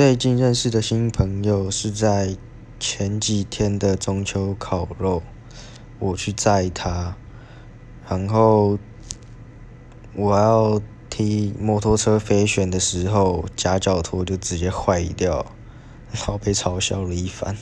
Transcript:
最近认识的新朋友是在前几天的中秋烤肉我去载他然后我要踢摩托车飞旋的时候夹脚托就直接坏掉然后被嘲笑了一番。